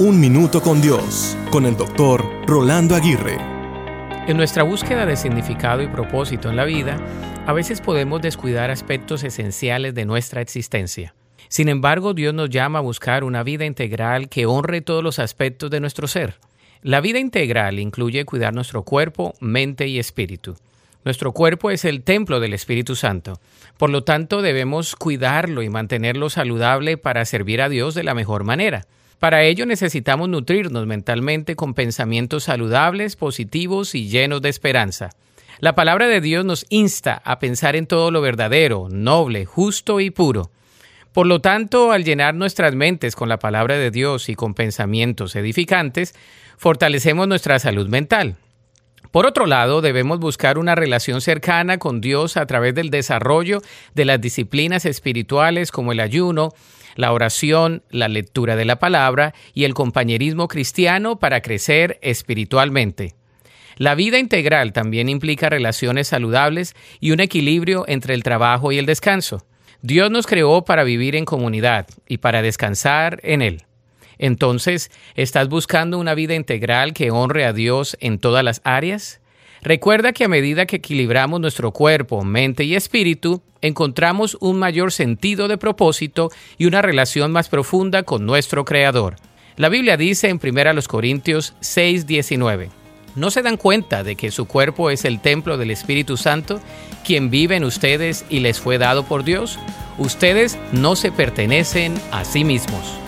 Un Minuto con Dios, con el doctor Rolando Aguirre. En nuestra búsqueda de significado y propósito en la vida, a veces podemos descuidar aspectos esenciales de nuestra existencia. Sin embargo, Dios nos llama a buscar una vida integral que honre todos los aspectos de nuestro ser. La vida integral incluye cuidar nuestro cuerpo, mente y espíritu. Nuestro cuerpo es el templo del Espíritu Santo. Por lo tanto, debemos cuidarlo y mantenerlo saludable para servir a Dios de la mejor manera. Para ello necesitamos nutrirnos mentalmente con pensamientos saludables, positivos y llenos de esperanza. La palabra de Dios nos insta a pensar en todo lo verdadero, noble, justo y puro. Por lo tanto, al llenar nuestras mentes con la palabra de Dios y con pensamientos edificantes, fortalecemos nuestra salud mental. Por otro lado, debemos buscar una relación cercana con Dios a través del desarrollo de las disciplinas espirituales como el ayuno, la oración, la lectura de la palabra y el compañerismo cristiano para crecer espiritualmente. La vida integral también implica relaciones saludables y un equilibrio entre el trabajo y el descanso. Dios nos creó para vivir en comunidad y para descansar en Él. Entonces, ¿estás buscando una vida integral que honre a Dios en todas las áreas? Recuerda que a medida que equilibramos nuestro cuerpo, mente y espíritu, encontramos un mayor sentido de propósito y una relación más profunda con nuestro Creador. La Biblia dice en 1 Corintios 6:19, ¿no se dan cuenta de que su cuerpo es el templo del Espíritu Santo, quien vive en ustedes y les fue dado por Dios? Ustedes no se pertenecen a sí mismos.